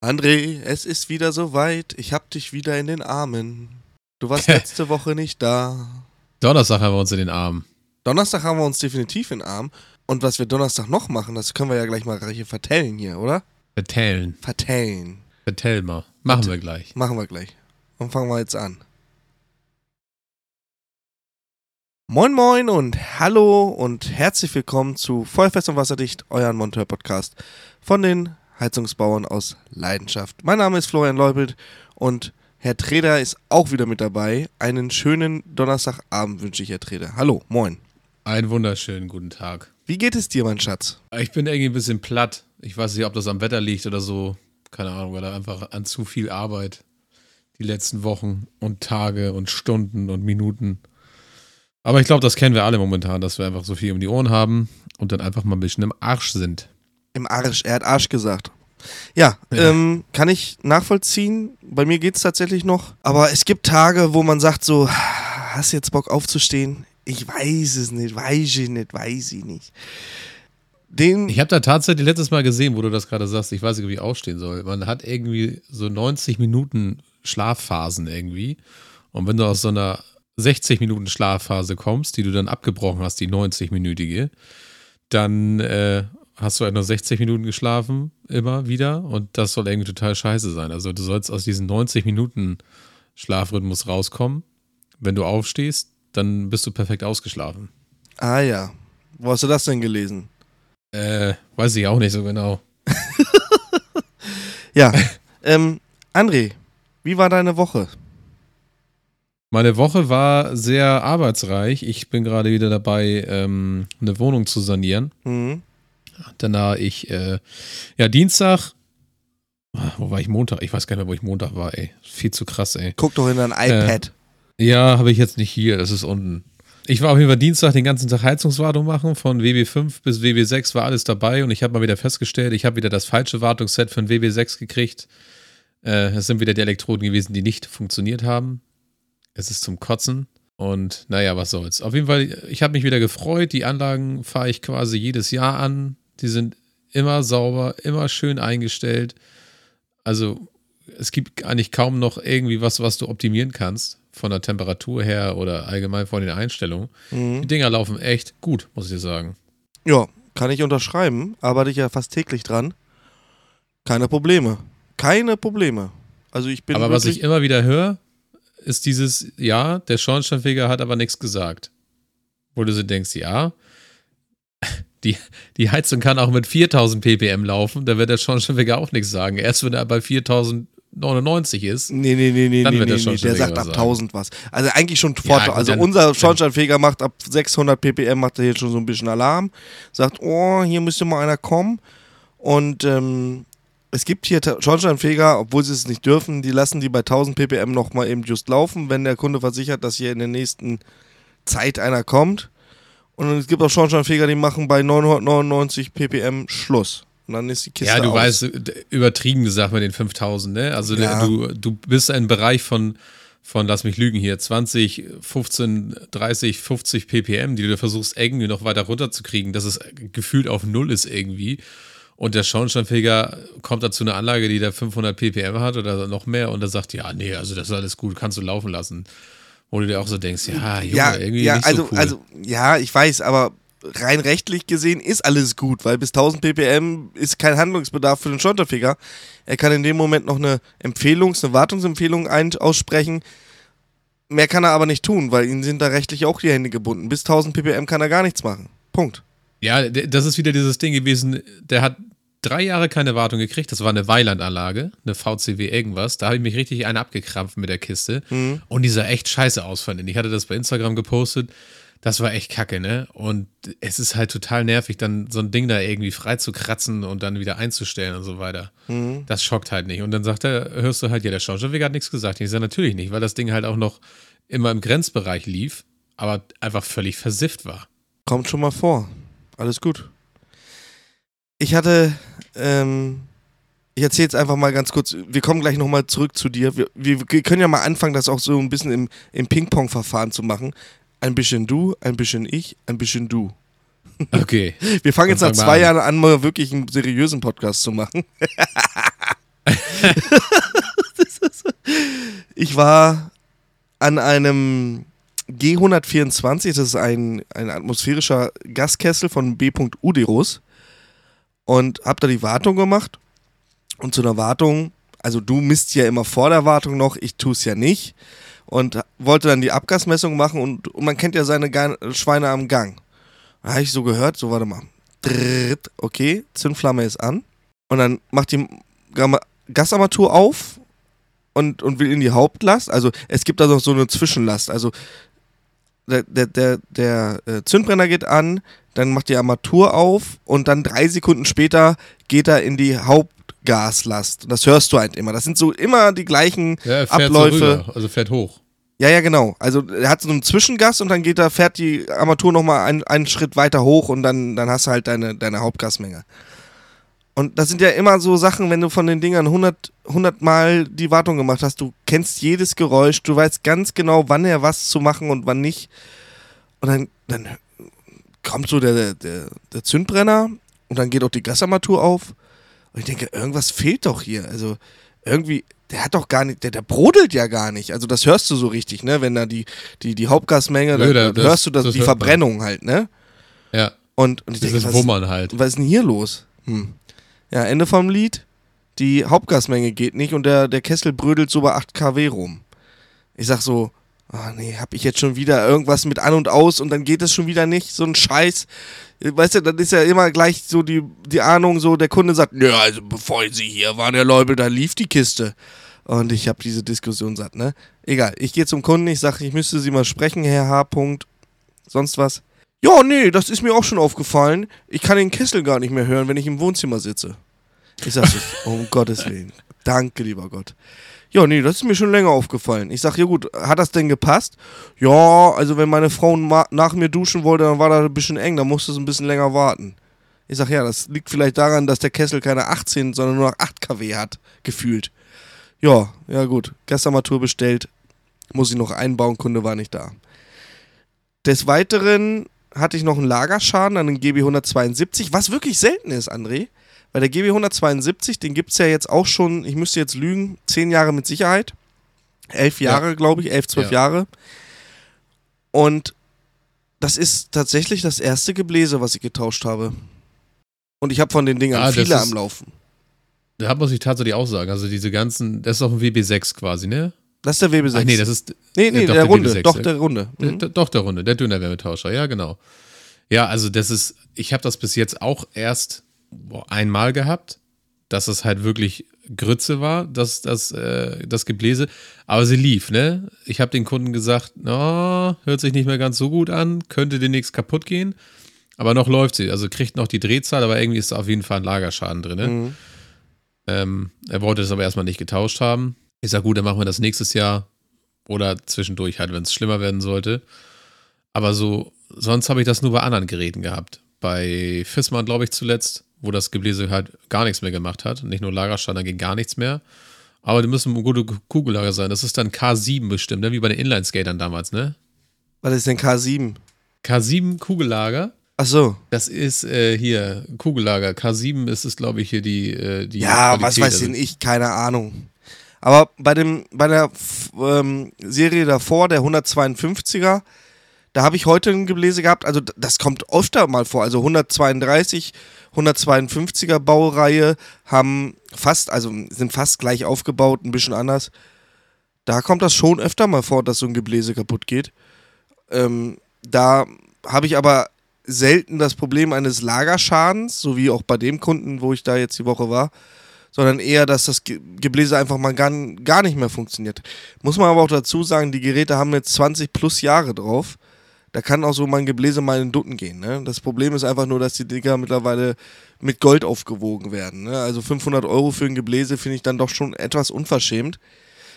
André, es ist wieder soweit. Ich hab dich wieder in den Armen. Du warst letzte Woche nicht da. Donnerstag haben wir uns in den Armen. Donnerstag haben wir uns definitiv in den Arm. Und was wir Donnerstag noch machen, das können wir ja gleich mal hier vertellen hier, oder? Vertellen. Vertellen. Vertell mal. Machen wir gleich. Machen wir gleich. Und fangen wir jetzt an. Moin Moin und hallo und herzlich willkommen zu Feuerfest und Wasserdicht, euren Monteur-Podcast von den Heizungsbauern aus Leidenschaft. Mein Name ist Florian Leupelt und Herr Treder ist auch wieder mit dabei. Einen schönen Donnerstagabend wünsche ich, Herr Treder. Hallo, moin. Einen wunderschönen guten Tag. Wie geht es dir, mein Schatz? Ich bin irgendwie ein bisschen platt. Ich weiß nicht, ob das am Wetter liegt oder so. Keine Ahnung, oder einfach an zu viel Arbeit. Die letzten Wochen und Tage und Stunden und Minuten. Aber ich glaube, das kennen wir alle momentan, dass wir einfach so viel um die Ohren haben und dann einfach mal ein bisschen im Arsch sind. Im Arsch, er hat Arsch gesagt. Ja, ja. Ähm, kann ich nachvollziehen. Bei mir geht es tatsächlich noch. Aber es gibt Tage, wo man sagt so, hast du jetzt Bock aufzustehen? Ich weiß es nicht, weiß ich nicht, weiß ich nicht. Den ich habe da tatsächlich letztes Mal gesehen, wo du das gerade sagst, ich weiß nicht, wie ich aufstehen soll. Man hat irgendwie so 90 Minuten Schlafphasen irgendwie. Und wenn du aus so einer 60 Minuten Schlafphase kommst, die du dann abgebrochen hast, die 90-minütige, dann äh, hast du halt nur 60 Minuten geschlafen, immer wieder. Und das soll irgendwie total scheiße sein. Also du sollst aus diesem 90 Minuten Schlafrhythmus rauskommen. Wenn du aufstehst, dann bist du perfekt ausgeschlafen. Ah ja. Wo hast du das denn gelesen? Äh, weiß ich auch nicht so genau. ja. ähm, André, wie war deine Woche? Meine Woche war sehr arbeitsreich. Ich bin gerade wieder dabei, ähm, eine Wohnung zu sanieren. Mhm. Danach ich, äh, ja, Dienstag, wo war ich Montag? Ich weiß gar nicht mehr, wo ich Montag war, ey. Viel zu krass, ey. Guck doch in dein iPad. Äh, ja, habe ich jetzt nicht hier, das ist unten. Ich war auf jeden Fall Dienstag den ganzen Tag Heizungswartung machen. Von WB5 bis WB6 war alles dabei und ich habe mal wieder festgestellt, ich habe wieder das falsche Wartungsset für ein WB6 gekriegt. Äh, es sind wieder die Elektroden gewesen, die nicht funktioniert haben. Es ist zum Kotzen. Und naja, was soll's. Auf jeden Fall, ich habe mich wieder gefreut. Die Anlagen fahre ich quasi jedes Jahr an. Die sind immer sauber, immer schön eingestellt. Also es gibt eigentlich kaum noch irgendwie was, was du optimieren kannst. Von der Temperatur her oder allgemein von den Einstellungen. Mhm. Die Dinger laufen echt gut, muss ich sagen. Ja, kann ich unterschreiben. Arbeite ich ja fast täglich dran. Keine Probleme. Keine Probleme. Also ich bin. Aber was ich immer wieder höre, ist dieses, ja, der Schornsteinfeger hat aber nichts gesagt. Wo du so denkst, ja, die, die Heizung kann auch mit 4000 ppm laufen, da wird der Schornsteinfeger auch nichts sagen. Erst wenn er bei 4099 ist, nee, nee, nee, nee, dann nee, wird der nee, der sagt ab 1000 was. Also eigentlich schon fort, ja, also dann, unser Schornsteinfeger macht ab 600 ppm, macht er jetzt schon so ein bisschen Alarm, sagt, oh, hier müsste mal einer kommen und ähm, es gibt hier Schornsteinfeger, obwohl sie es nicht dürfen, die lassen die bei 1000 ppm nochmal eben just laufen, wenn der Kunde versichert, dass hier in der nächsten Zeit einer kommt. Und es gibt auch Schornsteinfeger, die machen bei 999 ppm Schluss. Und dann ist die Kiste Ja, du aus. weißt, übertrieben gesagt mit den 5000, ne? Also ja. du, du bist ein Bereich von, von, lass mich lügen hier, 20, 15, 30, 50 ppm, die du versuchst irgendwie noch weiter runterzukriegen, dass es gefühlt auf Null ist irgendwie. Und der Schornsteinfeger kommt da zu einer Anlage, die da 500 ppm hat oder noch mehr und er sagt, ja, nee, also das ist alles gut, kannst du laufen lassen. Wo du dir auch so denkst, ja, Junge, ja, irgendwie ja, nicht also, so cool. Also, ja, ich weiß, aber rein rechtlich gesehen ist alles gut, weil bis 1000 ppm ist kein Handlungsbedarf für den Schornsteinfeger. Er kann in dem Moment noch eine Empfehlungs-, eine Wartungsempfehlung aussprechen. Mehr kann er aber nicht tun, weil ihnen sind da rechtlich auch die Hände gebunden. Bis 1000 ppm kann er gar nichts machen. Punkt. Ja, das ist wieder dieses Ding gewesen, der hat drei Jahre keine Wartung gekriegt. Das war eine Weilandanlage, eine VCW irgendwas. Da habe ich mich richtig einen abgekrampft mit der Kiste. Mhm. Und die sah echt scheiße aus von innen. Ich hatte das bei Instagram gepostet. Das war echt kacke, ne? Und es ist halt total nervig, dann so ein Ding da irgendwie frei zu kratzen und dann wieder einzustellen und so weiter. Mhm. Das schockt halt nicht. Und dann sagt er, hörst du halt, ja, der Schornsteinfeger hat nichts gesagt. Ich sage natürlich nicht, weil das Ding halt auch noch immer im Grenzbereich lief, aber einfach völlig versifft war. Kommt schon mal vor. Alles gut. Ich hatte, ähm, ich erzähle jetzt einfach mal ganz kurz, wir kommen gleich nochmal zurück zu dir. Wir, wir, wir, können ja mal anfangen, das auch so ein bisschen im, im Ping-Pong-Verfahren zu machen. Ein bisschen du, ein bisschen ich, ein bisschen du. Okay. Wir fangen jetzt nach zwei Jahren an, mal wirklich einen seriösen Podcast zu machen. ich war an einem G124, das ist ein, ein atmosphärischer Gaskessel von B. Uderus und habe da die Wartung gemacht. Und zu einer Wartung, also du misst ja immer vor der Wartung noch, ich tue es ja nicht. Und wollte dann die Abgasmessung machen und, und man kennt ja seine Schweine am Gang. Da habe ich so gehört, so warte mal. Okay, Zündflamme ist an. Und dann macht die Gasarmatur auf und, und will in die Hauptlast. Also es gibt da noch so eine Zwischenlast. Also der, der, der, der äh, Zündbrenner geht an, dann macht die Armatur auf und dann drei Sekunden später geht er in die Hauptgaslast. Das hörst du halt immer. Das sind so immer die gleichen ja, Abläufe. So also fährt hoch. Ja, ja, genau. Also er hat so einen Zwischengas und dann geht er, fährt die Armatur nochmal einen, einen Schritt weiter hoch und dann, dann hast du halt deine, deine Hauptgasmenge. Und das sind ja immer so Sachen, wenn du von den Dingern 100, 100 Mal die Wartung gemacht hast, du kennst jedes Geräusch, du weißt ganz genau, wann er was zu machen und wann nicht. Und dann, dann kommt so der, der, der Zündbrenner und dann geht auch die Gasarmatur auf. Und ich denke, irgendwas fehlt doch hier. Also irgendwie, der hat doch gar nicht, der, der brodelt ja gar nicht. Also das hörst du so richtig, ne? Wenn da die, die, die Hauptgasmenge, Nö, dann, das, hörst du das, das die Verbrennung man. halt, ne? Ja. Und, und ich das denke, ist was, Wummern halt. Was ist denn hier los? Hm. Ja, Ende vom Lied. Die Hauptgasmenge geht nicht und der, der Kessel brödelt so bei 8 kW rum. Ich sag so, oh nee, hab ich jetzt schon wieder irgendwas mit an und aus und dann geht es schon wieder nicht, so ein Scheiß. Weißt du, dann ist ja immer gleich so die, die Ahnung, so der Kunde sagt, ja, also bevor sie hier waren, der Leubel, da lief die Kiste. Und ich habe diese Diskussion satt, ne? Egal, ich gehe zum Kunden, ich sage, ich müsste Sie mal sprechen, Herr H. Punkt. Sonst was? Ja, nee, das ist mir auch schon aufgefallen. Ich kann den Kessel gar nicht mehr hören, wenn ich im Wohnzimmer sitze. Ich sag so, um Gottes Willen. Danke, lieber Gott. Ja, nee, das ist mir schon länger aufgefallen. Ich sag, ja gut, hat das denn gepasst? Ja, also wenn meine Frau nach mir duschen wollte, dann war das ein bisschen eng, da musste es ein bisschen länger warten. Ich sag, ja, das liegt vielleicht daran, dass der Kessel keine 18, sondern nur noch 8 kW hat, gefühlt. Ja, ja gut, Gasarmatur bestellt, muss ich noch einbauen, Kunde war nicht da. Des Weiteren hatte ich noch einen Lagerschaden an den GB 172, was wirklich selten ist, André. Weil der GB 172, den gibt es ja jetzt auch schon, ich müsste jetzt lügen, zehn Jahre mit Sicherheit. Elf Jahre, ja. glaube ich, elf, zwölf ja. Jahre. Und das ist tatsächlich das erste Gebläse, was ich getauscht habe. Und ich habe von den Dingern ah, viele ist, am Laufen. Da muss ich tatsächlich auch sagen. Also diese ganzen, das ist auch ein WB6 quasi, ne? Das ist der WB6. Ach nee, das ist. Nee, nee, der, der, Runde. WB6, doch, der Runde. Mhm. Der, doch, der Runde. Der Dünnerwärmetauscher, ja, genau. Ja, also das ist, ich habe das bis jetzt auch erst boah, einmal gehabt, dass es halt wirklich Grütze war, das, das, äh, das Gebläse. Aber sie lief, ne? Ich habe den Kunden gesagt, no, hört sich nicht mehr ganz so gut an, könnte demnächst kaputt gehen. Aber noch läuft sie. Also kriegt noch die Drehzahl, aber irgendwie ist da auf jeden Fall ein Lagerschaden drin. Ne? Mhm. Ähm, er wollte es aber erstmal nicht getauscht haben. Ich sage, gut, dann machen wir das nächstes Jahr oder zwischendurch halt, wenn es schlimmer werden sollte. Aber so, sonst habe ich das nur bei anderen Geräten gehabt. Bei Fissmann, glaube ich, zuletzt, wo das Gebläse halt gar nichts mehr gemacht hat. Nicht nur Lagerstand, da ging gar nichts mehr. Aber die müssen gute Kugellager sein. Das ist dann K7 bestimmt, ne? wie bei den Inline-Skatern damals, ne? Was ist denn K7? K7 Kugellager. Ach so. Das ist äh, hier Kugellager. K7 ist es, glaube ich, hier die. Äh, die ja, Qualität. was weiß denn ich? Keine Ahnung. Aber bei, dem, bei der ähm, Serie davor, der 152er, da habe ich heute ein Gebläse gehabt. Also das kommt öfter mal vor. Also 132, 152er Baureihe haben fast, also sind fast gleich aufgebaut, ein bisschen anders. Da kommt das schon öfter mal vor, dass so ein Gebläse kaputt geht. Ähm, da habe ich aber selten das Problem eines Lagerschadens, so wie auch bei dem Kunden, wo ich da jetzt die Woche war sondern eher, dass das Gebläse einfach mal gar, gar nicht mehr funktioniert. Muss man aber auch dazu sagen, die Geräte haben jetzt 20 plus Jahre drauf. Da kann auch so mein Gebläse mal in Dutten gehen. Ne? Das Problem ist einfach nur, dass die Dinger mittlerweile mit Gold aufgewogen werden. Ne? Also 500 Euro für ein Gebläse finde ich dann doch schon etwas unverschämt,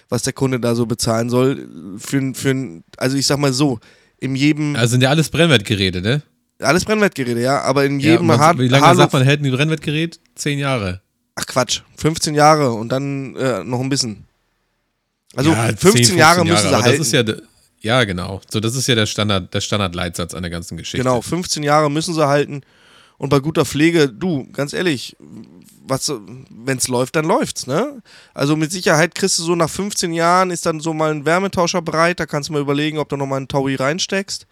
was der Kunde da so bezahlen soll. Für, für, also ich sag mal so, in jedem. Also sind ja alles Brennwertgeräte, ne? Alles Brennwertgeräte, ja, aber in jedem ja, Hard Wie lange Hard sagt man, hält ein Brennwertgerät? Zehn Jahre. Ach Quatsch, 15 Jahre und dann äh, noch ein bisschen. Also ja, 15, 10, 15 Jahre müssen Jahre, sie halten. Das ist ja, ja, genau. So, das ist ja der Standard, der Standardleitsatz an der ganzen Geschichte. Genau, 15 Jahre müssen sie halten. Und bei guter Pflege, du, ganz ehrlich, wenn es läuft, dann läuft's, ne? Also mit Sicherheit kriegst du so nach 15 Jahren ist dann so mal ein Wärmetauscher bereit, da kannst du mal überlegen, ob du nochmal einen Taui reinsteckst.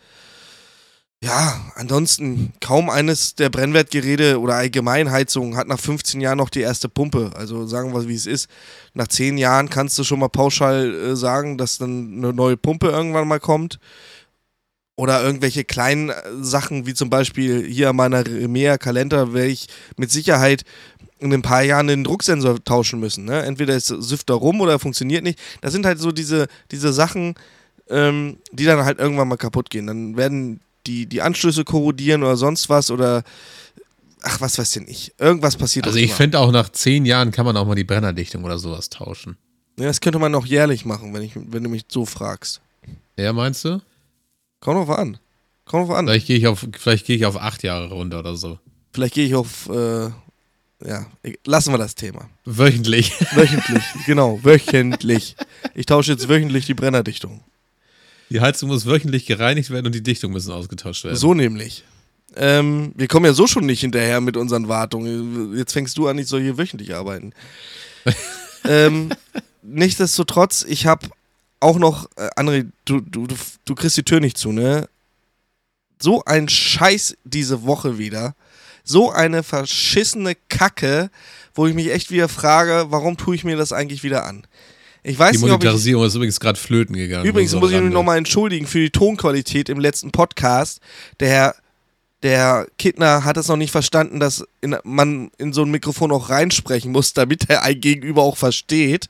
Ja, ansonsten kaum eines der Brennwertgeräte oder Allgemeinheizungen hat nach 15 Jahren noch die erste Pumpe. Also sagen wir, wie es ist. Nach 10 Jahren kannst du schon mal pauschal äh, sagen, dass dann eine neue Pumpe irgendwann mal kommt. Oder irgendwelche kleinen äh, Sachen, wie zum Beispiel hier an meiner Remea Kalender, werde ich mit Sicherheit in ein paar Jahren den Drucksensor tauschen müssen. Ne? Entweder ist Süfter rum oder funktioniert nicht. Das sind halt so diese, diese Sachen, ähm, die dann halt irgendwann mal kaputt gehen. Dann werden die, die Anschlüsse korrodieren oder sonst was oder ach, was weiß denn ich. Irgendwas passiert. Also ich finde auch nach zehn Jahren kann man auch mal die Brennerdichtung oder sowas tauschen. Ja, das könnte man auch jährlich machen, wenn, ich, wenn du mich so fragst. Ja, meinst du? Komm drauf an. Komm drauf an. Vielleicht gehe ich, auf, geh ich auf acht Jahre runter oder so. Vielleicht gehe ich auf, äh, ja, lassen wir das Thema. Wöchentlich. Wöchentlich, genau, wöchentlich. Ich tausche jetzt wöchentlich die Brennerdichtung. Die Heizung muss wöchentlich gereinigt werden und die Dichtung müssen ausgetauscht werden. So nämlich. Ähm, wir kommen ja so schon nicht hinterher mit unseren Wartungen. Jetzt fängst du an, ich soll hier wöchentlich arbeiten. ähm, nichtsdestotrotz, ich habe auch noch, äh, André, du, du, du, du kriegst die Tür nicht zu, ne? So ein Scheiß diese Woche wieder. So eine verschissene Kacke, wo ich mich echt wieder frage, warum tue ich mir das eigentlich wieder an? Ich weiß die nicht, Monetarisierung ist übrigens gerade flöten gegangen. Übrigens muss ich mich nochmal entschuldigen für die Tonqualität im letzten Podcast. Der Herr der Kittner hat es noch nicht verstanden, dass in, man in so ein Mikrofon auch reinsprechen muss, damit er ein Gegenüber auch versteht.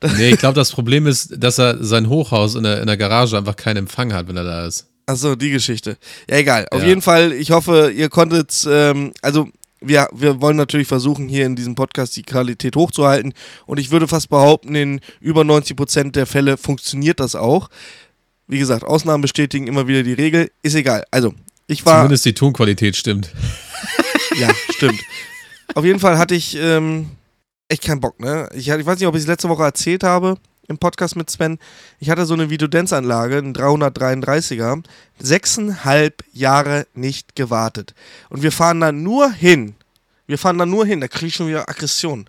Nee, ich glaube, das Problem ist, dass er sein Hochhaus in der, in der Garage einfach keinen Empfang hat, wenn er da ist. Achso, die Geschichte. Ja, egal. Auf ja. jeden Fall, ich hoffe, ihr konntet, ähm, also wir, wir wollen natürlich versuchen, hier in diesem Podcast die Qualität hochzuhalten. Und ich würde fast behaupten, in über 90 Prozent der Fälle funktioniert das auch. Wie gesagt, Ausnahmen bestätigen immer wieder die Regel. Ist egal. Also, ich war. Zumindest die Tonqualität stimmt. ja, stimmt. Auf jeden Fall hatte ich ähm, echt keinen Bock, ne? Ich, ich weiß nicht, ob ich es letzte Woche erzählt habe im Podcast mit Sven. Ich hatte so eine Videodance-Anlage, einen 333er, sechseinhalb Jahre nicht gewartet. Und wir fahren da nur hin. Wir fahren da nur hin, da kriege ich schon wieder Aggression.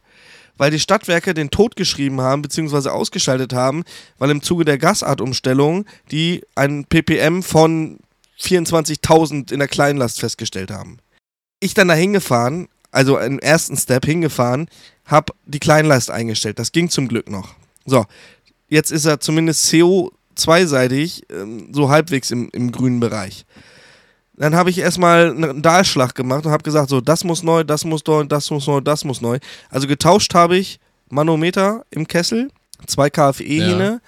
Weil die Stadtwerke den Tod geschrieben haben, beziehungsweise ausgeschaltet haben, weil im Zuge der Gasartumstellung die ein ppm von 24.000 in der Kleinlast festgestellt haben. Ich dann da hingefahren, also im ersten Step hingefahren, habe die Kleinlast eingestellt. Das ging zum Glück noch. So, jetzt ist er zumindest CO2-seitig ähm, so halbwegs im, im grünen Bereich. Dann habe ich erstmal einen Dahlschlag gemacht und habe gesagt, so, das muss neu, das muss neu, das muss neu, das muss neu. Also getauscht habe ich Manometer im Kessel, zwei KFE-Hähne, ja.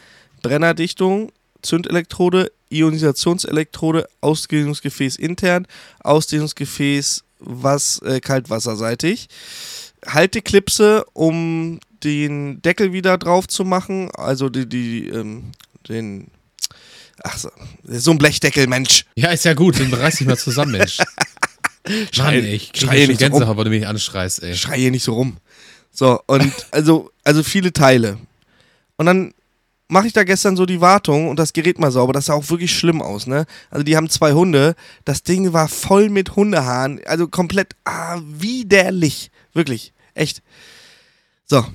Brennerdichtung, Zündelektrode, Ionisationselektrode, Ausdehnungsgefäß intern, Ausdehnungsgefäß was äh, kaltwasserseitig. Halteklipse, um den Deckel wieder drauf zu machen, also die, die ähm, den Ach so, so ein Blechdeckel, Mensch. Ja, ist ja gut, dann reiß dich mal zusammen, Mensch. Schrei, Mann, ey, ich schreie nicht Gänsehaut, so rum. weil du mich anschreist, ey. Schrei hier nicht so rum. So, und also, also viele Teile. Und dann mache ich da gestern so die Wartung und das Gerät mal sauber. Das sah auch wirklich schlimm aus, ne? Also die haben zwei Hunde. Das Ding war voll mit Hundehaaren. Also komplett ah, widerlich. Wirklich. Echt. So.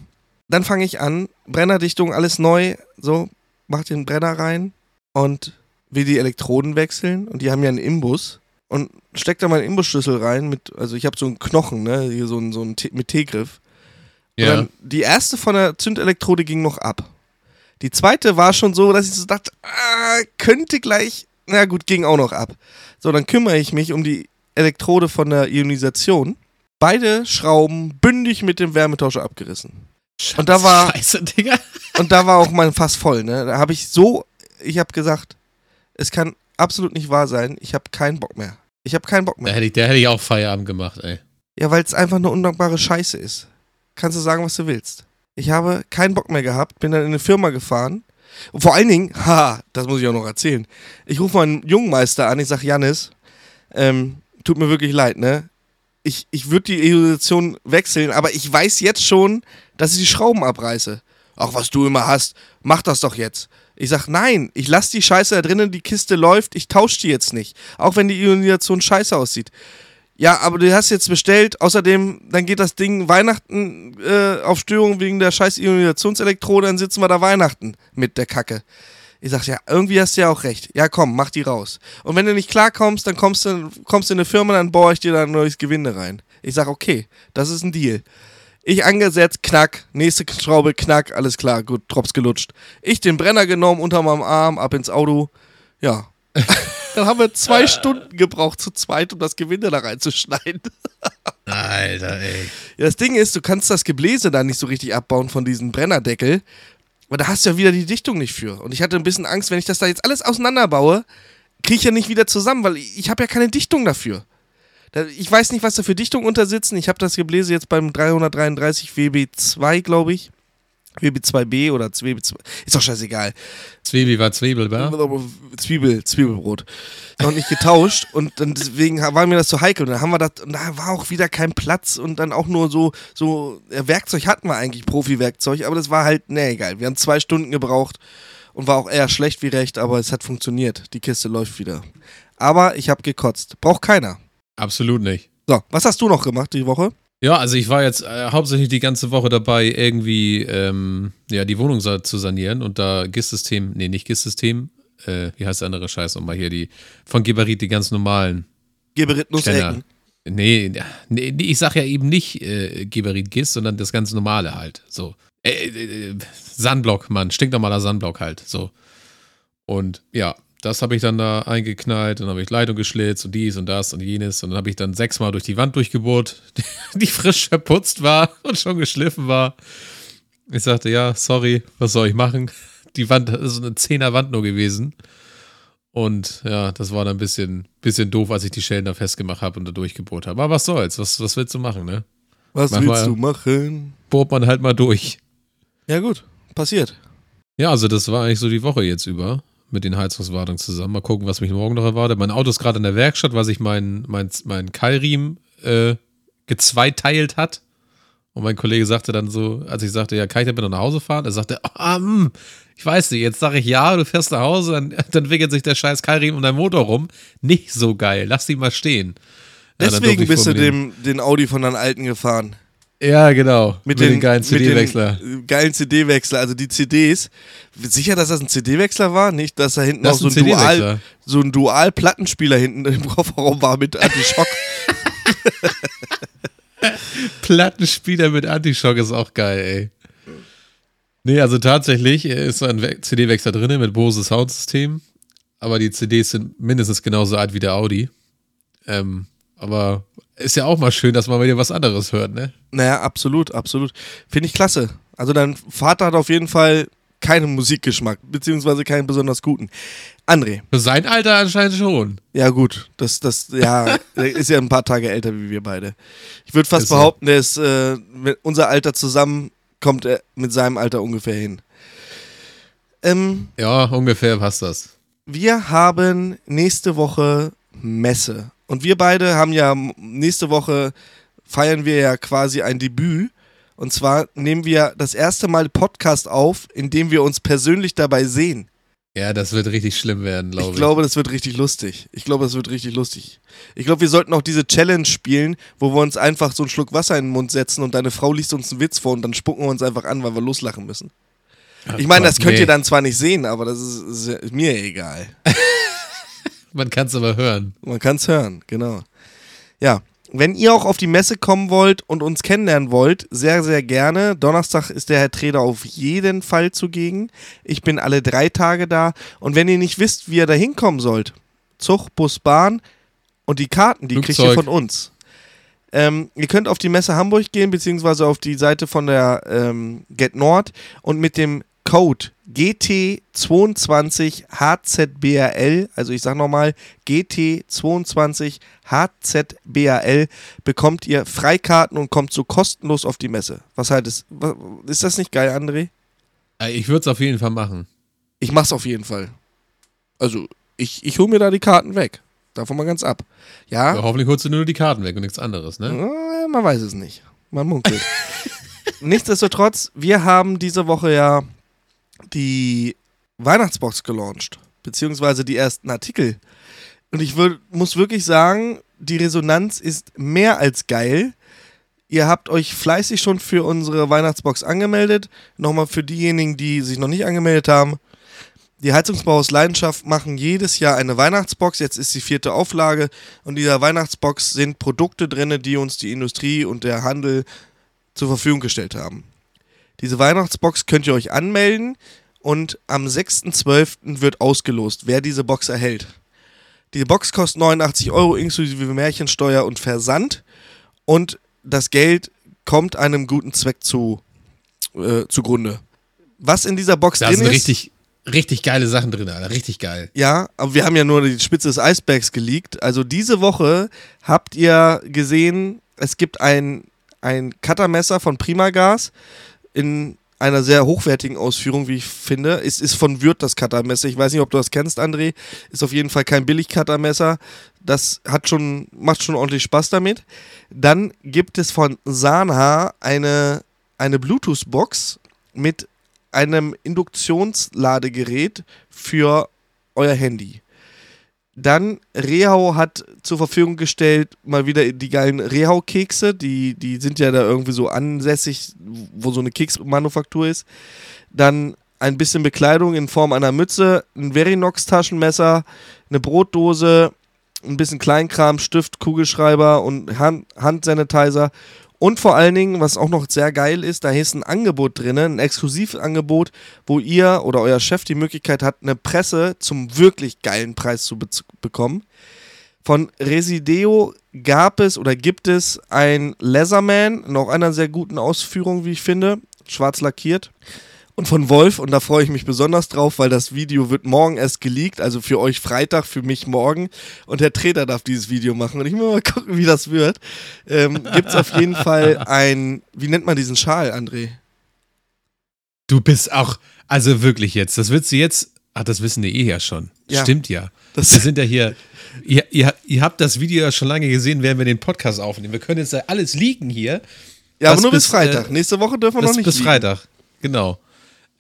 Dann fange ich an. Brennerdichtung, alles neu. So, mach den Brenner rein und will die Elektroden wechseln. Und die haben ja einen Imbus. Und steck da meinen Imbusschlüssel rein mit, also ich habe so einen Knochen, ne? Hier so einen, so einen T mit T-Griff. Ja. die erste von der Zündelektrode ging noch ab. Die zweite war schon so, dass ich so dachte, ah, könnte gleich, na gut, ging auch noch ab. So, dann kümmere ich mich um die Elektrode von der Ionisation. Beide Schrauben bündig mit dem Wärmetauscher abgerissen. Schatz, und da war Scheiße, Digga. und da war auch mein Fass voll, ne? Da habe ich so, ich habe gesagt, es kann absolut nicht wahr sein. Ich habe keinen Bock mehr. Ich habe keinen Bock mehr. Da hätte ich, da hätte ich auch Feierabend gemacht, ey. Ja, weil es einfach eine undankbare Scheiße ist. Kannst du sagen, was du willst. Ich habe keinen Bock mehr gehabt, bin dann in eine Firma gefahren. Und vor allen Dingen, ha, das muss ich auch noch erzählen. Ich rufe meinen Jungmeister an, ich sage, Janis, ähm, tut mir wirklich leid, ne? Ich, ich würde die Evolution wechseln, aber ich weiß jetzt schon, dass ich die Schrauben abreiße. Ach, was du immer hast, mach das doch jetzt. Ich sag, nein, ich lasse die Scheiße da drinnen, die Kiste läuft, ich tausche die jetzt nicht. Auch wenn die Ionisation scheiße aussieht. Ja, aber du hast jetzt bestellt. Außerdem, dann geht das Ding Weihnachten äh, auf Störung wegen der scheiß Ionisationselektrode. Dann sitzen wir da Weihnachten mit der Kacke. Ich sag, ja, irgendwie hast du ja auch recht. Ja, komm, mach die raus. Und wenn du nicht klarkommst, dann kommst du, kommst du in eine Firma, dann baue ich dir da ein neues Gewinde rein. Ich sag, okay, das ist ein Deal. Ich angesetzt, knack, nächste Schraube, knack, alles klar, gut, Drops gelutscht. Ich den Brenner genommen, unter meinem Arm, ab ins Auto. Ja. Dann haben wir zwei Stunden gebraucht zu zweit, um das Gewinde da reinzuschneiden. Alter, ey. Ja, das Ding ist, du kannst das Gebläse da nicht so richtig abbauen von diesem Brennerdeckel. Aber da hast du ja wieder die Dichtung nicht für. Und ich hatte ein bisschen Angst, wenn ich das da jetzt alles auseinanderbaue, kriege ich ja nicht wieder zusammen, weil ich habe ja keine Dichtung dafür. Ich weiß nicht, was da für Dichtung untersitzen. Ich habe das Gebläse jetzt beim 333 WB2, glaube ich. WB2B oder WB2. Ist doch scheißegal. Zwiebel war Zwiebel, wa? Zwiebel, Zwiebelbrot. Noch nicht getauscht und dann deswegen war mir das so heikel. Und dann haben wir das, und da war auch wieder kein Platz und dann auch nur so, so, Werkzeug hatten wir eigentlich, Profi-Werkzeug, aber das war halt, ne, egal. Wir haben zwei Stunden gebraucht und war auch eher schlecht wie recht, aber es hat funktioniert. Die Kiste läuft wieder. Aber ich habe gekotzt. Braucht keiner. Absolut nicht. So, was hast du noch gemacht die Woche? Ja, also ich war jetzt äh, hauptsächlich die ganze Woche dabei, irgendwie ähm, ja, die Wohnung zu sanieren und da GIS-System, nee, nicht GIS-System, äh, wie heißt der andere Scheiß nochmal hier, die von Geberit, die ganz normalen. Geberit Nussecken. Nee, nee, ich sag ja eben nicht äh, Geberit GIS, sondern das ganz normale halt. So. Äh, äh, äh Sandblock, Mann, stinknormaler Sandblock halt. So. Und ja, das habe ich dann da eingeknallt, dann habe ich Leitung geschlitzt und dies und das und jenes und dann habe ich dann sechsmal durch die Wand durchgebohrt, die frisch verputzt war und schon geschliffen war. Ich sagte, ja, sorry, was soll ich machen? Die Wand ist eine Zehner Wand nur gewesen. Und ja, das war dann ein bisschen, bisschen doof, als ich die Schellen da festgemacht habe und da durchgebohrt habe. Aber was soll's? Was, was willst du machen, ne? Was Manchmal willst du machen? Bohrt man halt mal durch. Ja, gut, passiert. Ja, also das war eigentlich so die Woche jetzt über mit den Heizungswartungen zusammen. Mal gucken, was mich morgen noch erwartet. Mein Auto ist gerade in der Werkstatt, weil sich mein, mein, mein Keilriemen äh, gezweiteilt hat. Und mein Kollege sagte dann so, als ich sagte, ja, kann ich damit nach Hause fahren? Er sagte, ah, mh, ich weiß nicht, jetzt sage ich ja, du fährst nach Hause, dann, dann wickelt sich der scheiß Keilriemen um deinen Motor rum. Nicht so geil, lass ihn mal stehen. Deswegen ja, bist du dem, den Audi von deinen Alten gefahren. Ja, genau. Mit, mit den, den, geilen CD-Wechsler. Geilen CD-Wechsler, also die CDs. Sicher, dass das ein CD-Wechsler war? Nicht, dass da hinten das auch so ein, Dual, so ein Dual-Plattenspieler hinten im Kofferraum war mit Antischock. Plattenspieler mit Antischock ist auch geil, ey. Nee, also tatsächlich ist so ein CD-Wechsler drin mit Bose Soundsystem. Aber die CDs sind mindestens genauso alt wie der Audi. Ähm, aber ist ja auch mal schön, dass man wieder was anderes hört, ne? Naja, absolut, absolut. Finde ich klasse. Also dein Vater hat auf jeden Fall keinen Musikgeschmack, beziehungsweise keinen besonders guten. André. Für sein Alter anscheinend schon. Ja, gut. Das, das, ja, ist ja ein paar Tage älter wie wir beide. Ich würde fast ist behaupten, der ist, äh, unser Alter zusammen kommt er mit seinem Alter ungefähr hin. Ähm, ja, ungefähr passt das. Wir haben nächste Woche Messe. Und wir beide haben ja nächste Woche feiern wir ja quasi ein Debüt. Und zwar nehmen wir das erste Mal Podcast auf, in dem wir uns persönlich dabei sehen. Ja, das wird richtig schlimm werden, glaube ich. Ich glaube, das wird richtig lustig. Ich glaube, das wird richtig lustig. Ich glaube, wir sollten auch diese Challenge spielen, wo wir uns einfach so einen Schluck Wasser in den Mund setzen und deine Frau liest uns einen Witz vor und dann spucken wir uns einfach an, weil wir loslachen müssen. Ach ich meine, das könnt nee. ihr dann zwar nicht sehen, aber das ist, ist mir egal. Man kann es aber hören. Man kann es hören, genau. Ja, wenn ihr auch auf die Messe kommen wollt und uns kennenlernen wollt, sehr, sehr gerne. Donnerstag ist der Herr Treder auf jeden Fall zugegen. Ich bin alle drei Tage da. Und wenn ihr nicht wisst, wie ihr da hinkommen sollt, Zug, Bus, Bahn und die Karten, die Flugzeug. kriegt ihr von uns. Ähm, ihr könnt auf die Messe Hamburg gehen, beziehungsweise auf die Seite von der ähm, Get Nord und mit dem Code GT22HZBRL, also ich sage nochmal, GT22HZBRL, bekommt ihr Freikarten und kommt so kostenlos auf die Messe. Was halt ist, ist das nicht geil, André? Äh, ich würde es auf jeden Fall machen. Ich mach's auf jeden Fall. Also, ich, ich hole mir da die Karten weg. Davon mal ganz ab. Ja? ja? Hoffentlich holst du nur die Karten weg und nichts anderes, ne? Man weiß es nicht. Man munkelt. Nichtsdestotrotz, wir haben diese Woche ja die Weihnachtsbox gelauncht, beziehungsweise die ersten Artikel. Und ich würd, muss wirklich sagen, die Resonanz ist mehr als geil. Ihr habt euch fleißig schon für unsere Weihnachtsbox angemeldet. Nochmal für diejenigen, die sich noch nicht angemeldet haben. Die Heizungsbau aus Leidenschaft machen jedes Jahr eine Weihnachtsbox. Jetzt ist die vierte Auflage. Und in dieser Weihnachtsbox sind Produkte drin, die uns die Industrie und der Handel zur Verfügung gestellt haben. Diese Weihnachtsbox könnt ihr euch anmelden und am 6.12. wird ausgelost, wer diese Box erhält. Die Box kostet 89 Euro inklusive Märchensteuer und Versand und das Geld kommt einem guten Zweck zu, äh, zugrunde. Was in dieser Box da drin sind ist. Richtig, richtig geile Sachen drin, Alter. Richtig geil. Ja, aber wir haben ja nur die Spitze des Eisbergs geleakt. Also diese Woche habt ihr gesehen, es gibt ein, ein Cuttermesser von Primagas in einer sehr hochwertigen Ausführung, wie ich finde. Es ist von Würth das Cuttermesser. Ich weiß nicht, ob du das kennst, André. Ist auf jeden Fall kein Billig-Cuttermesser. Das hat schon, macht schon ordentlich Spaß damit. Dann gibt es von Sanha eine, eine Bluetooth-Box mit einem Induktionsladegerät für euer Handy. Dann Rehau hat zur Verfügung gestellt mal wieder die geilen Rehau-Kekse. Die, die sind ja da irgendwie so ansässig, wo so eine Keksmanufaktur ist. Dann ein bisschen Bekleidung in Form einer Mütze, ein Verinox-Taschenmesser, eine Brotdose, ein bisschen Kleinkram, Stift, Kugelschreiber und Hand Handsanitizer und vor allen Dingen, was auch noch sehr geil ist, da ist ein Angebot drin, ein Exklusivangebot, wo ihr oder euer Chef die Möglichkeit hat, eine Presse zum wirklich geilen Preis zu be bekommen. Von Resideo gab es oder gibt es ein Leatherman, noch einer sehr guten Ausführung, wie ich finde, schwarz lackiert und von Wolf und da freue ich mich besonders drauf, weil das Video wird morgen erst geleakt, also für euch Freitag, für mich morgen und der Trainer darf dieses Video machen und ich muss mal gucken, wie das wird. Ähm, Gibt es auf jeden Fall ein, wie nennt man diesen Schal, André? Du bist auch, also wirklich jetzt, das wird sie jetzt, ach, das wissen die eh ja schon. Ja, Stimmt ja. wir sind ja hier, ihr, ihr, ihr habt das Video ja schon lange gesehen, während wir den Podcast aufnehmen. Wir können jetzt alles liegen hier. Ja, aber nur bis, bis Freitag. Äh, Nächste Woche dürfen wir noch nicht. Bis liegen. Freitag, genau.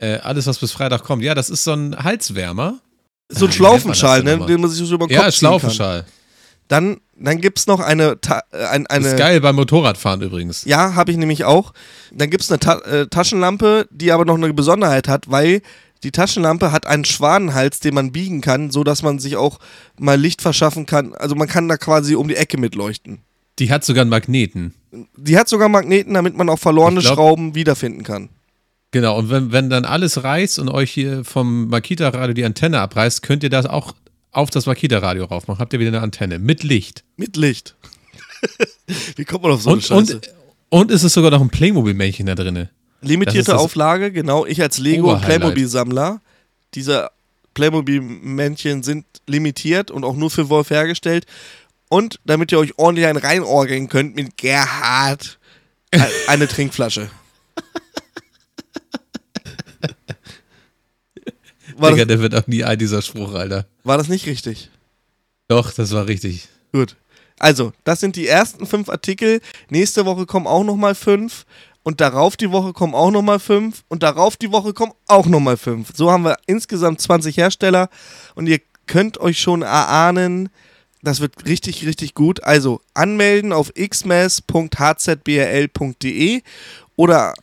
Äh, alles, was bis Freitag kommt. Ja, das ist so ein Halswärmer. So ein Schlaufenschal, ne, den man sich so über den Kopf Ja, Schlaufenschal. Dann, dann gibt es noch eine, äh, ein, eine. Das ist geil beim Motorradfahren übrigens. Ja, habe ich nämlich auch. Dann gibt es eine Ta äh, Taschenlampe, die aber noch eine Besonderheit hat, weil die Taschenlampe hat einen Schwanenhals, den man biegen kann, sodass man sich auch mal Licht verschaffen kann. Also man kann da quasi um die Ecke mitleuchten. Die hat sogar einen Magneten. Die hat sogar Magneten, damit man auch verlorene glaub, Schrauben wiederfinden kann. Genau, und wenn, wenn dann alles reißt und euch hier vom Makita-Radio die Antenne abreißt, könnt ihr das auch auf das Makita-Radio raufmachen. Habt ihr wieder eine Antenne mit Licht. Mit Licht. Wie kommt man auf so und, eine Scheiße? Und, und ist es sogar noch ein Playmobil-Männchen da drin. Limitierte Auflage, genau. Ich als Lego- und Playmobil-Sammler. Diese Playmobil-Männchen sind limitiert und auch nur für Wolf hergestellt. Und damit ihr euch ordentlich einen reinorgeln könnt mit Gerhard, eine Trinkflasche. War Digga, der wird auch nie ein, dieser Spruch, Alter. War das nicht richtig? Doch, das war richtig. Gut. Also, das sind die ersten fünf Artikel. Nächste Woche kommen auch nochmal fünf. Und darauf die Woche kommen auch nochmal fünf. Und darauf die Woche kommen auch nochmal fünf. So haben wir insgesamt 20 Hersteller. Und ihr könnt euch schon erahnen, das wird richtig, richtig gut. Also anmelden auf xmas.hzbrl.de oder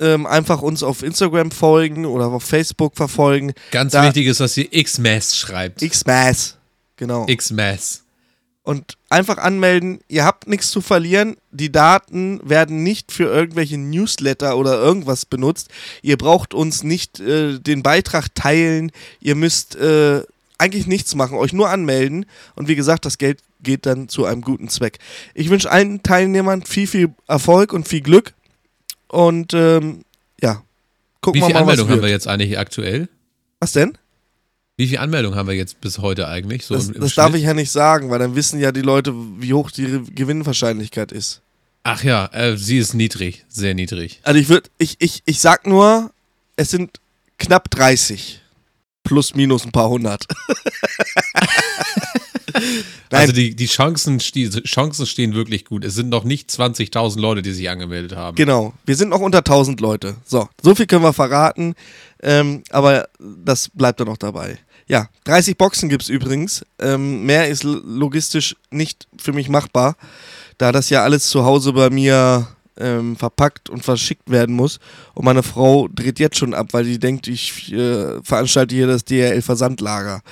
ähm, einfach uns auf Instagram folgen oder auf Facebook verfolgen. Ganz da wichtig ist, dass ihr Xmas schreibt. Xmas, genau. Xmas. Und einfach anmelden. Ihr habt nichts zu verlieren. Die Daten werden nicht für irgendwelche Newsletter oder irgendwas benutzt. Ihr braucht uns nicht äh, den Beitrag teilen. Ihr müsst äh, eigentlich nichts machen, euch nur anmelden. Und wie gesagt, das Geld geht dann zu einem guten Zweck. Ich wünsche allen Teilnehmern viel, viel Erfolg und viel Glück. Und ähm, ja, gucken wir mal. Wie viele Anmeldungen haben wir jetzt eigentlich aktuell? Was denn? Wie viele Anmeldungen haben wir jetzt bis heute eigentlich? So das, im, im das darf ich ja nicht sagen, weil dann wissen ja die Leute, wie hoch die Gewinnwahrscheinlichkeit ist. Ach ja, äh, sie ist niedrig, sehr niedrig. Also ich würde, ich, ich, ich sag nur, es sind knapp 30. Plus, minus ein paar hundert. also die, die, Chancen, die Chancen stehen wirklich gut. Es sind noch nicht 20.000 Leute, die sich angemeldet haben. Genau, wir sind noch unter 1.000 Leute. So, so viel können wir verraten, ähm, aber das bleibt dann noch dabei. Ja, 30 Boxen gibt es übrigens. Ähm, mehr ist logistisch nicht für mich machbar, da das ja alles zu Hause bei mir ähm, verpackt und verschickt werden muss. Und meine Frau dreht jetzt schon ab, weil sie denkt, ich äh, veranstalte hier das DRL-Versandlager.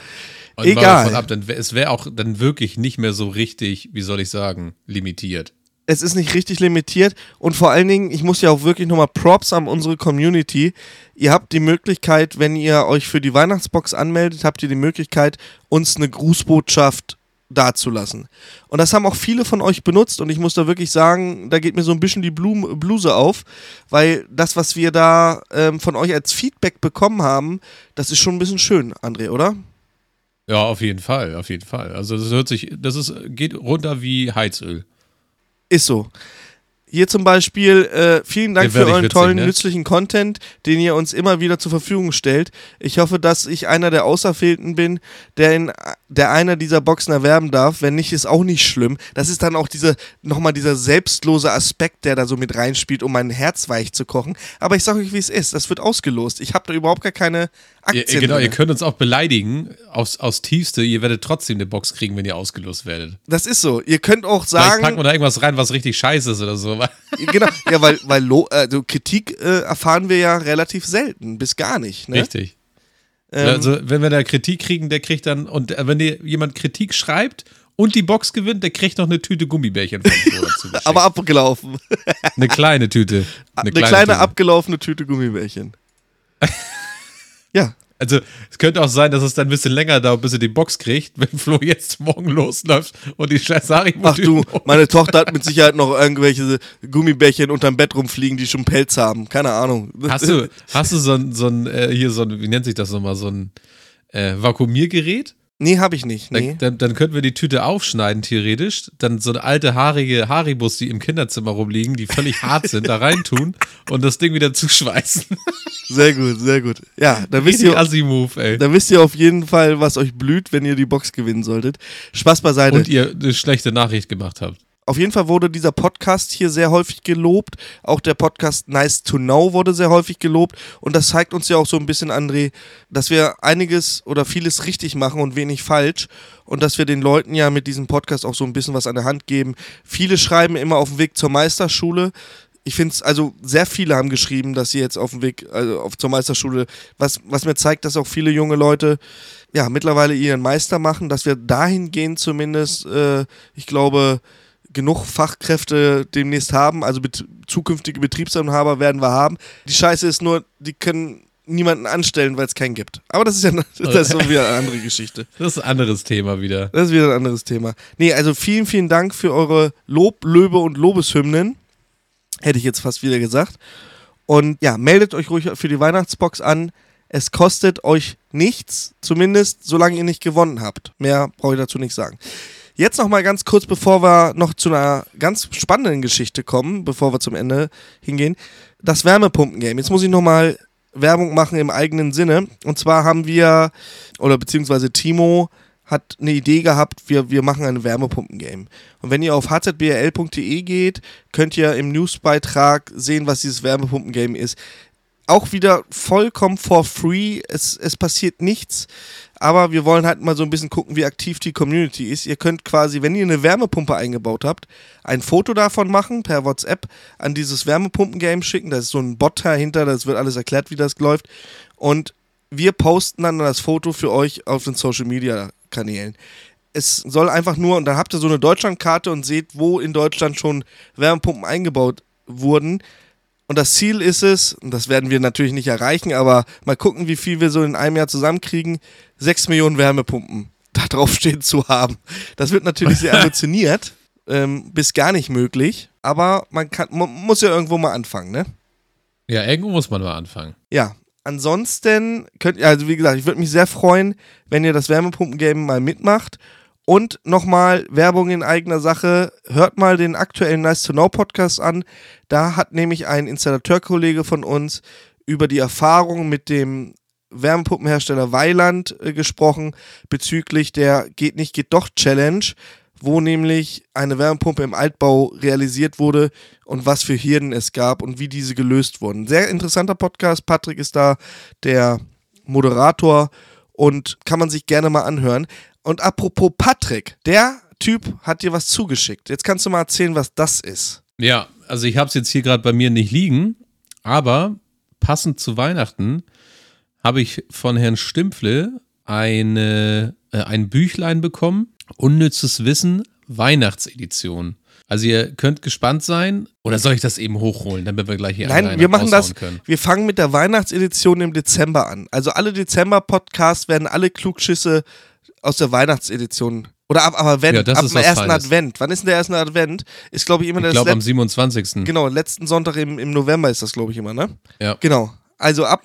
Egal. Ab, dann, es wäre auch dann wirklich nicht mehr so richtig, wie soll ich sagen, limitiert es ist nicht richtig limitiert und vor allen Dingen, ich muss ja auch wirklich nochmal Props an unsere Community. Ihr habt die Möglichkeit, wenn ihr euch für die Weihnachtsbox anmeldet, habt ihr die Möglichkeit, uns eine Grußbotschaft dazulassen. Und das haben auch viele von euch benutzt und ich muss da wirklich sagen, da geht mir so ein bisschen die Blum Bluse auf, weil das, was wir da ähm, von euch als Feedback bekommen haben, das ist schon ein bisschen schön, André, oder? Ja, auf jeden Fall, auf jeden Fall. Also das hört sich, das ist, geht runter wie Heizöl. Ist so. Hier zum Beispiel, äh, vielen Dank für euren witzig, tollen, ne? nützlichen Content, den ihr uns immer wieder zur Verfügung stellt. Ich hoffe, dass ich einer der Auserwählten bin, der in der einer dieser Boxen erwerben darf. Wenn nicht, ist auch nicht schlimm. Das ist dann auch diese, nochmal dieser selbstlose Aspekt, der da so mit reinspielt, um mein Herz weich zu kochen. Aber ich sage euch, wie es ist. Das wird ausgelost. Ich habe da überhaupt gar keine Aktien. Ihr, genau, drin. ihr könnt uns auch beleidigen aus, aus Tiefste. Ihr werdet trotzdem eine Box kriegen, wenn ihr ausgelost werdet. Das ist so. Ihr könnt auch sagen. Vielleicht packen wir da irgendwas rein, was richtig scheiße ist oder so. genau, ja, weil, weil also Kritik äh, erfahren wir ja relativ selten, bis gar nicht. Ne? Richtig. Ähm, also, wenn wir da Kritik kriegen, der kriegt dann, und äh, wenn dir jemand Kritik schreibt und die Box gewinnt, der kriegt noch eine Tüte Gummibärchen von Aber abgelaufen. eine kleine Tüte. Eine, eine kleine, kleine abgelaufene Tüte Gummibärchen. Ja. Also, es könnte auch sein, dass es dann ein bisschen länger dauert, bis er die Box kriegt, wenn Flo jetzt morgen losläuft und die scheiß Haribo Ach du, meine Tochter hat mit Sicherheit noch irgendwelche Gummibärchen unterm Bett rumfliegen, die schon Pelz haben. Keine Ahnung. Hast du, hast du so ein, so ein äh, hier so ein, wie nennt sich das nochmal, so ein äh, Vakuumiergerät? Nee, habe ich nicht. Nee. Dann, dann, könnten wir die Tüte aufschneiden, theoretisch. Dann so eine alte, haarige Haribus, die im Kinderzimmer rumliegen, die völlig hart sind, da reintun und das Ding wieder zuschweißen. Sehr gut, sehr gut. Ja, da wisst, ihr, ey. da wisst ihr auf jeden Fall, was euch blüht, wenn ihr die Box gewinnen solltet. Spaß beiseite. Und ihr eine schlechte Nachricht gemacht habt. Auf jeden Fall wurde dieser Podcast hier sehr häufig gelobt. Auch der Podcast Nice to Know wurde sehr häufig gelobt. Und das zeigt uns ja auch so ein bisschen, André, dass wir einiges oder vieles richtig machen und wenig falsch. Und dass wir den Leuten ja mit diesem Podcast auch so ein bisschen was an der Hand geben. Viele schreiben immer auf dem Weg zur Meisterschule. Ich finde es, also sehr viele haben geschrieben, dass sie jetzt auf dem Weg also auf zur Meisterschule, was, was mir zeigt, dass auch viele junge Leute ja mittlerweile ihren Meister machen, dass wir dahingehend zumindest, äh, ich glaube, genug Fachkräfte demnächst haben, also bet zukünftige Betriebsinhaber werden wir haben. Die Scheiße ist nur, die können niemanden anstellen, weil es keinen gibt. Aber das ist ja das ist so wieder eine andere Geschichte. Das ist ein anderes Thema wieder. Das ist wieder ein anderes Thema. Nee, also vielen, vielen Dank für eure Lob, Löbe und Lobeshymnen. Hätte ich jetzt fast wieder gesagt. Und ja, meldet euch ruhig für die Weihnachtsbox an. Es kostet euch nichts, zumindest solange ihr nicht gewonnen habt. Mehr brauche ich dazu nicht sagen. Jetzt noch mal ganz kurz, bevor wir noch zu einer ganz spannenden Geschichte kommen, bevor wir zum Ende hingehen. Das Wärmepumpen-Game. Jetzt muss ich noch mal Werbung machen im eigenen Sinne. Und zwar haben wir, oder beziehungsweise Timo hat eine Idee gehabt, wir, wir machen ein Wärmepumpen-Game. Und wenn ihr auf hzbl.de geht, könnt ihr im Newsbeitrag sehen, was dieses Wärmepumpen-Game ist. Auch wieder vollkommen for free. Es, es passiert nichts aber wir wollen halt mal so ein bisschen gucken, wie aktiv die Community ist. Ihr könnt quasi, wenn ihr eine Wärmepumpe eingebaut habt, ein Foto davon machen per WhatsApp an dieses Wärmepumpen-Game schicken. Da ist so ein Bot dahinter, das wird alles erklärt, wie das läuft. Und wir posten dann das Foto für euch auf den Social Media Kanälen. Es soll einfach nur, und dann habt ihr so eine Deutschlandkarte und seht, wo in Deutschland schon Wärmepumpen eingebaut wurden. Und das Ziel ist es, und das werden wir natürlich nicht erreichen, aber mal gucken, wie viel wir so in einem Jahr zusammenkriegen, 6 Millionen Wärmepumpen da drauf stehen zu haben. Das wird natürlich sehr ambitioniert, ähm, bis gar nicht möglich, aber man, kann, man muss ja irgendwo mal anfangen, ne? Ja, irgendwo muss man mal anfangen. Ja, ansonsten könnt ihr, also wie gesagt, ich würde mich sehr freuen, wenn ihr das Wärmepumpen-Game mal mitmacht und nochmal Werbung in eigener Sache. Hört mal den aktuellen Nice to Know Podcast an. Da hat nämlich ein Installateurkollege von uns über die Erfahrung mit dem Wärmepumpenhersteller Weiland äh, gesprochen bezüglich der Geht nicht, geht doch Challenge, wo nämlich eine Wärmepumpe im Altbau realisiert wurde und was für Hürden es gab und wie diese gelöst wurden. Sehr interessanter Podcast. Patrick ist da der Moderator und kann man sich gerne mal anhören. Und apropos Patrick, der Typ hat dir was zugeschickt. Jetzt kannst du mal erzählen, was das ist. Ja, also ich habe es jetzt hier gerade bei mir nicht liegen, aber passend zu Weihnachten habe ich von Herrn Stimpfle eine, äh, ein Büchlein bekommen. Unnützes Wissen, Weihnachtsedition. Also ihr könnt gespannt sein. Oder soll ich das eben hochholen, damit wir gleich hier Nein, wir machen das. Können? Wir fangen mit der Weihnachtsedition im Dezember an. Also alle Dezember-Podcasts werden alle Klugschüsse aus der Weihnachtsedition oder ab, aber wenn, ja, ab dem ersten Feines. Advent. Wann ist denn der erste Advent? Ist, glaube ich, immer ich der glaube am 27. Genau, letzten Sonntag im, im November ist das, glaube ich, immer, ne? Ja. Genau. Also ab,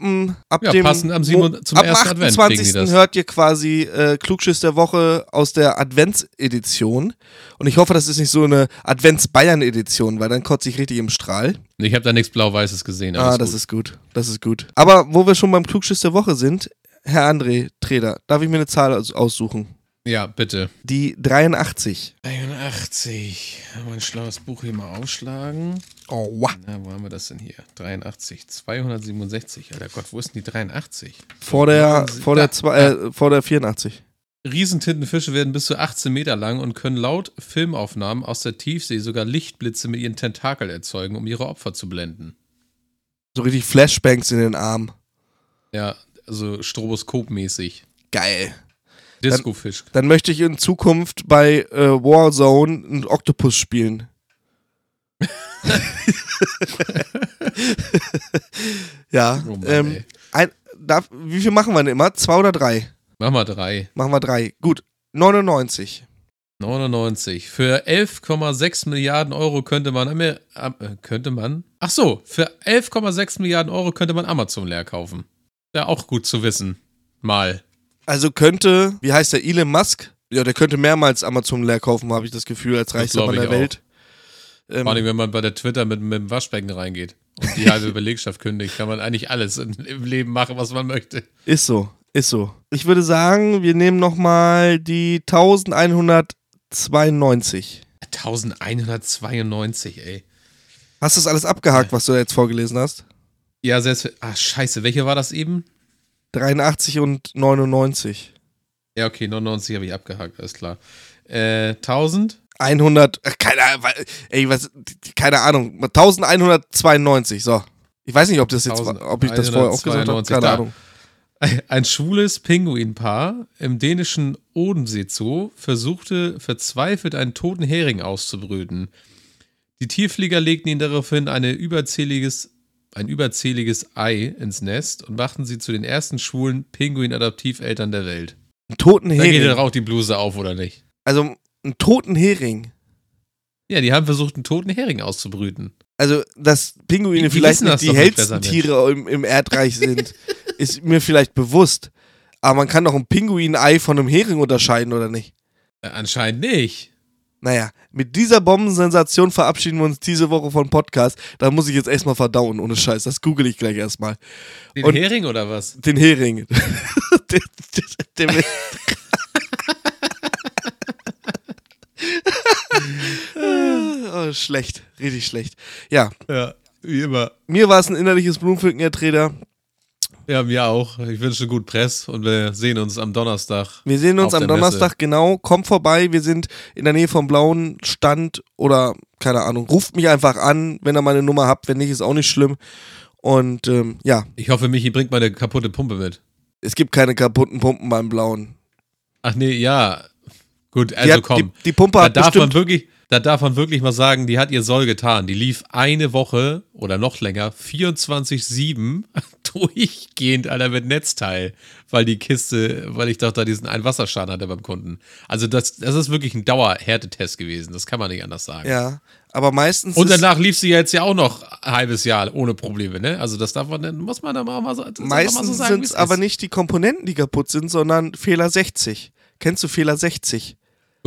ab ja, dem, passend am 7, zum ab 28. hört ihr quasi äh, Klugschiss der Woche aus der Adventsedition. Und ich hoffe, das ist nicht so eine Advents-Bayern-Edition, weil dann kotze ich richtig im Strahl. Ich habe da nichts Blau-Weißes gesehen. Ah, das gut. ist gut. Das ist gut. Aber wo wir schon beim Klugschiss der Woche sind, Herr André Treder, darf ich mir eine Zahl aussuchen? Ja, bitte. Die 83. 83. Mein schlaues Buch hier mal aufschlagen. Oh, wow. Na, wo haben wir das denn hier? 83. 267. Alter Gott, wo ist denn die 83? Vor der, vor der, zwei, äh, vor der 84. Riesentintenfische werden bis zu 18 Meter lang und können laut Filmaufnahmen aus der Tiefsee sogar Lichtblitze mit ihren Tentakeln erzeugen, um ihre Opfer zu blenden. So richtig Flashbangs in den Arm. Ja, also stroboskopmäßig. Geil. Disco-Fisch. Dann, dann, möchte ich in Zukunft bei äh, Warzone einen Oktopus spielen. ja. Oh Mann, ähm, ein, darf, wie viel machen wir denn immer? Zwei oder drei? Machen wir drei. Machen wir drei. Gut. 99. 99. Für 11,6 Milliarden Euro könnte man, äh, könnte man, ach so, für 11,6 Milliarden Euro könnte man Amazon leer kaufen. Ja, auch gut zu wissen. Mal. Also könnte, wie heißt der, Elon Musk? Ja, der könnte mehrmals Amazon leer kaufen, habe ich das Gefühl, als reichster Mann der Welt. Ähm, Vor allem, wenn man bei der Twitter mit, mit dem Waschbecken reingeht und die halbe Belegschaft kündigt, kann man eigentlich alles im Leben machen, was man möchte. Ist so, ist so. Ich würde sagen, wir nehmen nochmal die 1192. 1192, ey. Hast du das alles abgehakt, was du jetzt vorgelesen hast? Ja, selbst. Ach, scheiße, welche war das eben? 83 und 99. Ja, okay, 99 habe ich abgehakt, alles klar. Äh, 1000? 100, keine Ahnung, ey, was, keine Ahnung, 1192, so. Ich weiß nicht, ob das jetzt, ob ich das vorher auch gesagt habe, keine da. Ahnung. Ein schwules Pinguinpaar im dänischen Odensee Zoo versuchte verzweifelt einen toten Hering auszubrüten. Die Tierflieger legten ihn daraufhin eine überzähliges ein überzähliges Ei ins Nest und machten sie zu den ersten schwulen Pinguin-Adoptiveltern der Welt. Einen toten Hering. Da geht doch auch die Bluse auf, oder nicht? Also, einen toten Hering. Ja, die haben versucht, einen toten Hering auszubrüten. Also, dass Pinguine die, vielleicht nicht die hellsten Tiere im, im Erdreich sind, ist mir vielleicht bewusst. Aber man kann doch ein Pinguin-Ei von einem Hering unterscheiden, oder nicht? Äh, anscheinend nicht. Naja, mit dieser Bombensensation verabschieden wir uns diese Woche von Podcast. Da muss ich jetzt erstmal verdauen, ohne Scheiß. Das google ich gleich erstmal. Den Und Hering oder was? Den Hering. oh, schlecht, richtig schlecht. Ja. Ja, wie immer. Mir war es ein innerliches Blumenpflücken, Herr Trader. Ja, mir auch. Ich wünsche gut Press und wir sehen uns am Donnerstag. Wir sehen uns am Donnerstag, Messe. genau. Kommt vorbei. Wir sind in der Nähe vom blauen Stand oder keine Ahnung. Ruft mich einfach an, wenn ihr meine Nummer habt. Wenn nicht, ist auch nicht schlimm. Und ähm, ja. Ich hoffe, Michi bringt meine kaputte Pumpe mit. Es gibt keine kaputten Pumpen beim blauen. Ach nee, ja. Gut, also hat, komm. Die, die Pumpe hat da darf man wirklich da darf man wirklich mal sagen, die hat ihr Soll getan. Die lief eine Woche oder noch länger, 24-7 durchgehend, Alter, mit Netzteil, weil die Kiste, weil ich doch da diesen Einwasserschaden hatte beim Kunden. Also das, das ist wirklich ein Dauerhärtetest gewesen, das kann man nicht anders sagen. Ja, aber meistens. Und danach lief sie jetzt ja auch noch ein halbes Jahr ohne Probleme, ne? Also das darf man, muss man da mal so, meistens so sagen. sind es aber nicht die Komponenten, die kaputt sind, sondern Fehler 60. Kennst du Fehler 60?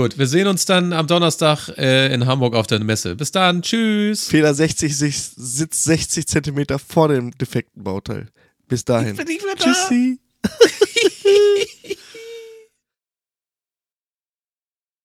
Gut, wir sehen uns dann am Donnerstag äh, in Hamburg auf der Messe. Bis dann, tschüss. Fehler 60 sitzt 60 Zentimeter vor dem defekten Bauteil. Bis dahin. Ich bin nicht mehr da. Tschüssi.